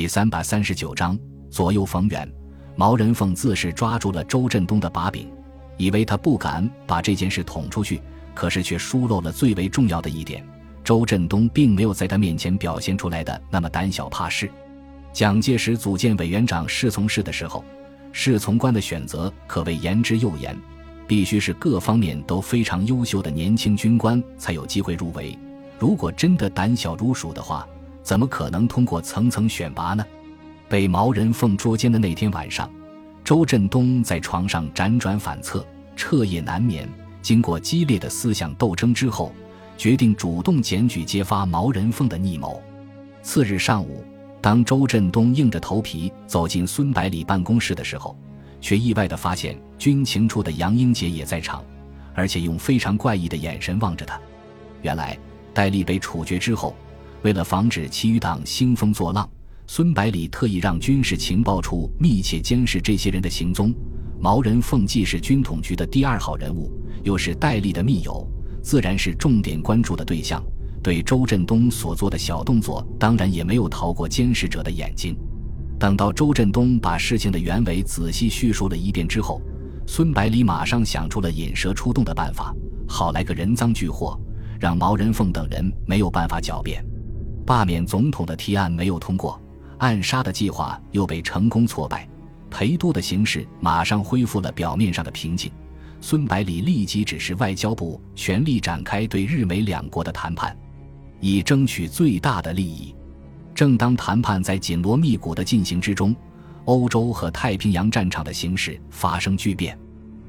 第三百三十九章左右逢源。毛人凤自是抓住了周振东的把柄，以为他不敢把这件事捅出去，可是却疏漏了最为重要的一点：周振东并没有在他面前表现出来的那么胆小怕事。蒋介石组建委员长侍从室的时候，侍从官的选择可谓言之又严，必须是各方面都非常优秀的年轻军官才有机会入围。如果真的胆小如鼠的话，怎么可能通过层层选拔呢？被毛人凤捉奸的那天晚上，周振东在床上辗转反侧，彻夜难眠。经过激烈的思想斗争之后，决定主动检举揭发毛人凤的逆谋。次日上午，当周振东硬着头皮走进孙百里办公室的时候，却意外地发现军情处的杨英杰也在场，而且用非常怪异的眼神望着他。原来戴笠被处决之后。为了防止其余党兴风作浪，孙百里特意让军事情报处密切监视这些人的行踪。毛人凤既是军统局的第二号人物，又是戴笠的密友，自然是重点关注的对象。对周振东所做的小动作，当然也没有逃过监视者的眼睛。等到周振东把事情的原委仔细叙述了一遍之后，孙百里马上想出了引蛇出洞的办法，好来个人赃俱获，让毛人凤等人没有办法狡辩。罢免总统的提案没有通过，暗杀的计划又被成功挫败，陪都的形势马上恢复了表面上的平静。孙百里立即指示外交部全力展开对日美两国的谈判，以争取最大的利益。正当谈判在紧锣密鼓的进行之中，欧洲和太平洋战场的形势发生巨变。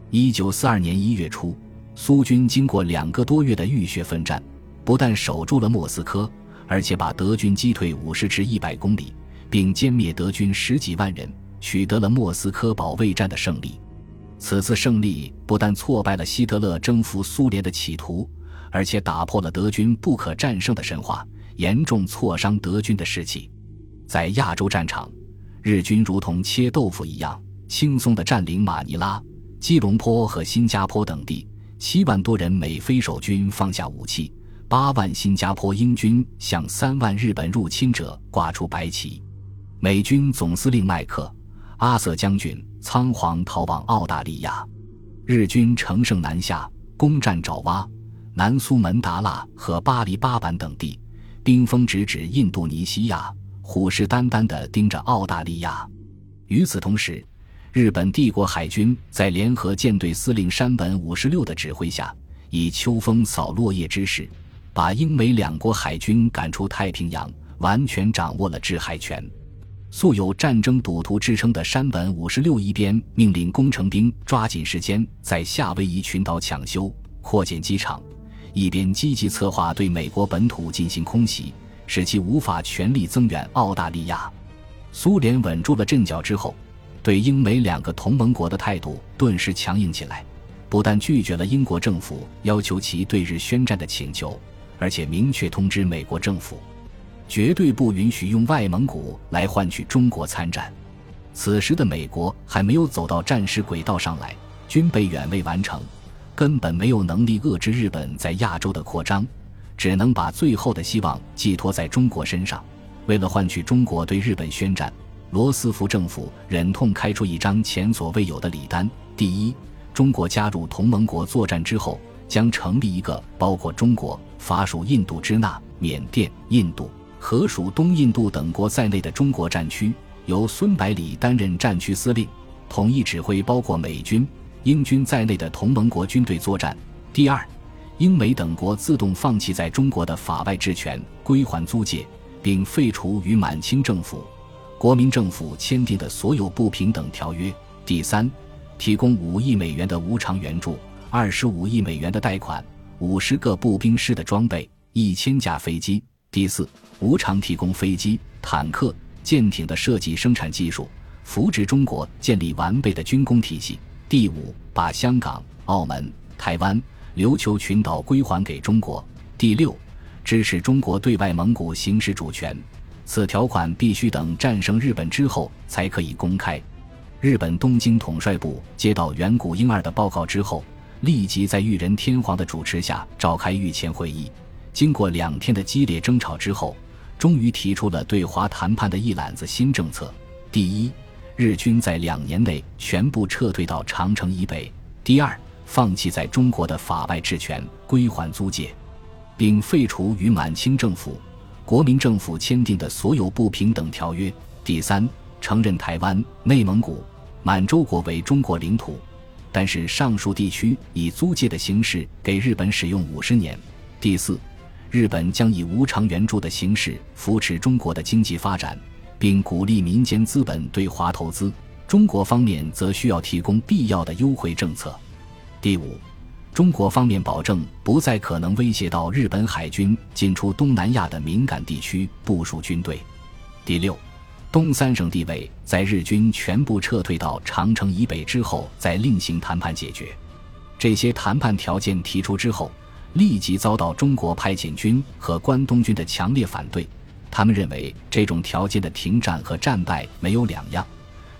一九四二年一月初，苏军经过两个多月的浴血奋战，不但守住了莫斯科。而且把德军击退五十至一百公里，并歼灭德军十几万人，取得了莫斯科保卫战的胜利。此次胜利不但挫败了希特勒征服苏联的企图，而且打破了德军不可战胜的神话，严重挫伤德军的士气。在亚洲战场，日军如同切豆腐一样轻松地占领马尼拉、基隆坡和新加坡等地，七万多人美菲守军放下武器。八万新加坡英军向三万日本入侵者挂出白旗，美军总司令麦克阿瑟将军仓皇逃往澳大利亚，日军乘胜南下，攻占爪哇、南苏门答腊和巴黎巴板等地，兵锋直指印度尼西亚，虎视眈眈地盯着澳大利亚。与此同时，日本帝国海军在联合舰队司令山本五十六的指挥下，以秋风扫落叶之势。把英美两国海军赶出太平洋，完全掌握了制海权。素有战争赌徒之称的山本五十六一边命令工程兵抓紧时间在夏威夷群岛抢修、扩建机场，一边积极策划对美国本土进行空袭，使其无法全力增援澳大利亚。苏联稳住了阵脚之后，对英美两个同盟国的态度顿时强硬起来，不但拒绝了英国政府要求其对日宣战的请求。而且明确通知美国政府，绝对不允许用外蒙古来换取中国参战。此时的美国还没有走到战时轨道上来，军备远未完成，根本没有能力遏制日本在亚洲的扩张，只能把最后的希望寄托在中国身上。为了换取中国对日本宣战，罗斯福政府忍痛开出一张前所未有的礼单：第一，中国加入同盟国作战之后。将成立一个包括中国、法属印度支那、缅甸、印度、荷属东印度等国在内的中国战区，由孙百里担任战区司令，统一指挥包括美军、英军在内的同盟国军队作战。第二，英美等国自动放弃在中国的法外治权，归还租界，并废除与满清政府、国民政府签订的所有不平等条约。第三，提供五亿美元的无偿援助。二十五亿美元的贷款，五十个步兵师的装备，一千架飞机。第四，无偿提供飞机、坦克、舰艇的设计生产技术，扶植中国建立完备的军工体系。第五，把香港、澳门、台湾、琉球群岛归还给中国。第六，支持中国对外蒙古行使主权。此条款必须等战胜日本之后才可以公开。日本东京统帅部接到远古婴儿的报告之后。立即在裕仁天皇的主持下召开御前会议。经过两天的激烈争吵之后，终于提出了对华谈判的一揽子新政策：第一，日军在两年内全部撤退到长城以北；第二，放弃在中国的法外治权，归还租界，并废除与满清政府、国民政府签订的所有不平等条约；第三，承认台湾、内蒙古、满洲国为中国领土，但是上述地区以租借的形式给日本使用五十年；第四。日本将以无偿援助的形式扶持中国的经济发展，并鼓励民间资本对华投资。中国方面则需要提供必要的优惠政策。第五，中国方面保证不再可能威胁到日本海军进出东南亚的敏感地区部署军队。第六，东三省地位在日军全部撤退到长城以北之后再另行谈判解决。这些谈判条件提出之后。立即遭到中国派遣军和关东军的强烈反对。他们认为这种条件的停战和战败没有两样，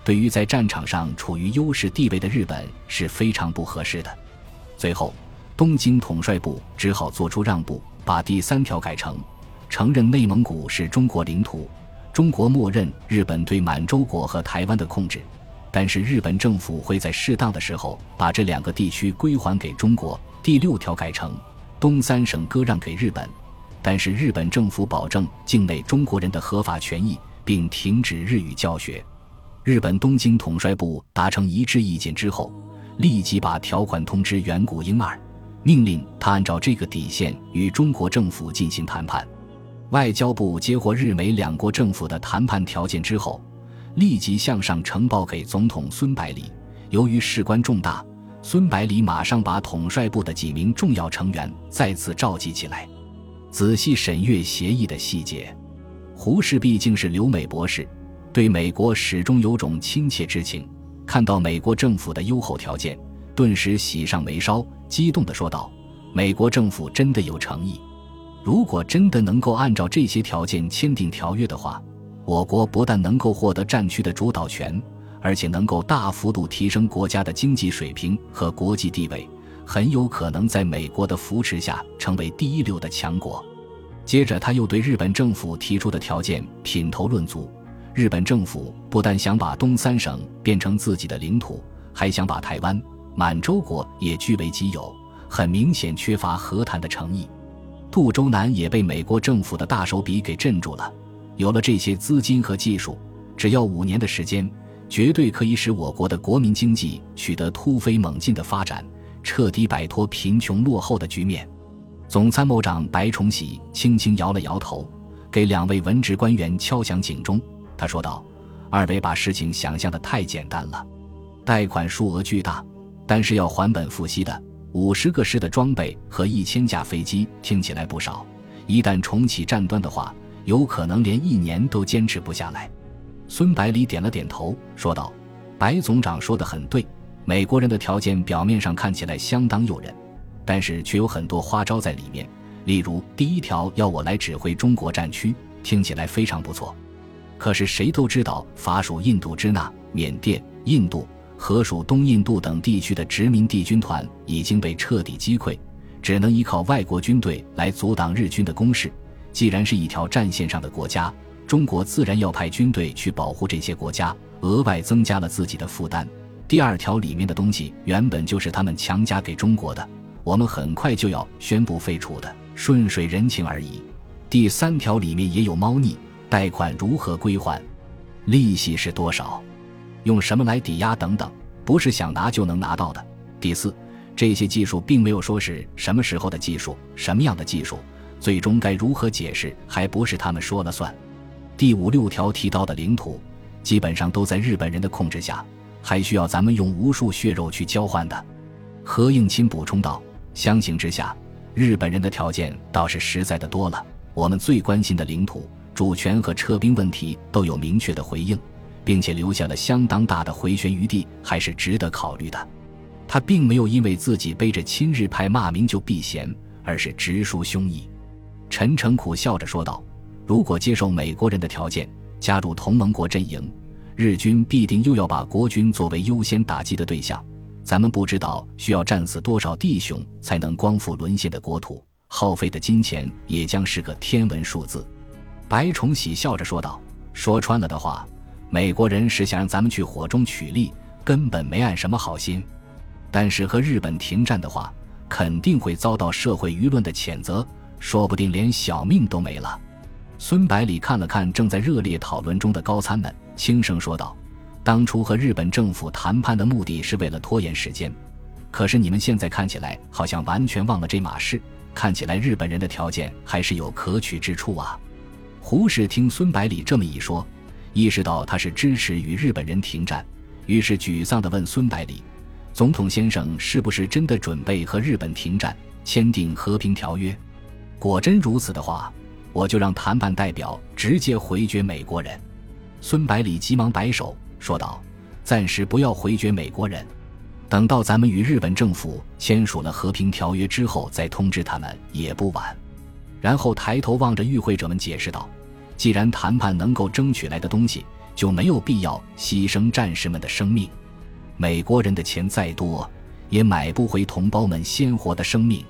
对于在战场上处于优势地位的日本是非常不合适的。最后，东京统帅部只好做出让步，把第三条改成承认内蒙古是中国领土，中国默认日本对满洲国和台湾的控制，但是日本政府会在适当的时候把这两个地区归还给中国。第六条改成。东三省割让给日本，但是日本政府保证境内中国人的合法权益，并停止日语教学。日本东京统帅部达成一致意见之后，立即把条款通知远古英二，命令他按照这个底线与中国政府进行谈判。外交部接获日美两国政府的谈判条件之后，立即向上呈报给总统孙百里。由于事关重大。孙百里马上把统帅部的几名重要成员再次召集起来，仔细审阅协议的细节。胡适毕竟是留美博士，对美国始终有种亲切之情。看到美国政府的优厚条件，顿时喜上眉梢，激动地说道：“美国政府真的有诚意。如果真的能够按照这些条件签订条约的话，我国不但能够获得战区的主导权。”而且能够大幅度提升国家的经济水平和国际地位，很有可能在美国的扶持下成为第一流的强国。接着，他又对日本政府提出的条件品头论足。日本政府不但想把东三省变成自己的领土，还想把台湾、满洲国也据为己有，很明显缺乏和谈的诚意。杜周南也被美国政府的大手笔给镇住了。有了这些资金和技术，只要五年的时间。绝对可以使我国的国民经济取得突飞猛进的发展，彻底摆脱贫穷落后的局面。总参谋长白崇禧轻轻摇了摇头，给两位文职官员敲响警钟。他说道：“二位把事情想象的太简单了，贷款数额巨大，但是要还本付息的。五十个师的装备和一千架飞机听起来不少，一旦重启战端的话，有可能连一年都坚持不下来。”孙百里点了点头，说道：“白总长说的很对，美国人的条件表面上看起来相当诱人，但是却有很多花招在里面。例如，第一条要我来指挥中国战区，听起来非常不错。可是谁都知道，法属印度支那、缅甸、印度和属东印度等地区的殖民地军团已经被彻底击溃，只能依靠外国军队来阻挡日军的攻势。既然是一条战线上的国家。”中国自然要派军队去保护这些国家，额外增加了自己的负担。第二条里面的东西原本就是他们强加给中国的，我们很快就要宣布废除的，顺水人情而已。第三条里面也有猫腻，贷款如何归还，利息是多少，用什么来抵押等等，不是想拿就能拿到的。第四，这些技术并没有说是什么时候的技术，什么样的技术，最终该如何解释，还不是他们说了算。第五六条提到的领土，基本上都在日本人的控制下，还需要咱们用无数血肉去交换的。何应钦补充道：“相形之下，日本人的条件倒是实在的多了。我们最关心的领土主权和撤兵问题都有明确的回应，并且留下了相当大的回旋余地，还是值得考虑的。”他并没有因为自己背着亲日派骂名就避嫌，而是直抒胸臆。陈诚苦笑着说道。如果接受美国人的条件，加入同盟国阵营，日军必定又要把国军作为优先打击的对象。咱们不知道需要战死多少弟兄才能光复沦陷的国土，耗费的金钱也将是个天文数字。白崇禧笑着说道：“说穿了的话，美国人是想让咱们去火中取栗，根本没安什么好心。但是和日本停战的话，肯定会遭到社会舆论的谴责，说不定连小命都没了。”孙百里看了看正在热烈讨论中的高参们，轻声说道：“当初和日本政府谈判的目的是为了拖延时间。”可是你们现在看起来好像完全忘了这码事，看起来日本人的条件还是有可取之处啊。胡适听孙百里这么一说，意识到他是支持与日本人停战，于是沮丧地问孙百里：“总统先生是不是真的准备和日本停战，签订和平条约？果真如此的话，我就让谈判代表直接回绝美国人。”孙百里急忙摆手说道：“暂时不要回绝美国人。”等到咱们与日本政府签署了和平条约之后，再通知他们也不晚。然后抬头望着与会者们解释道：“既然谈判能够争取来的东西，就没有必要牺牲战士们的生命。美国人的钱再多，也买不回同胞们鲜活的生命。”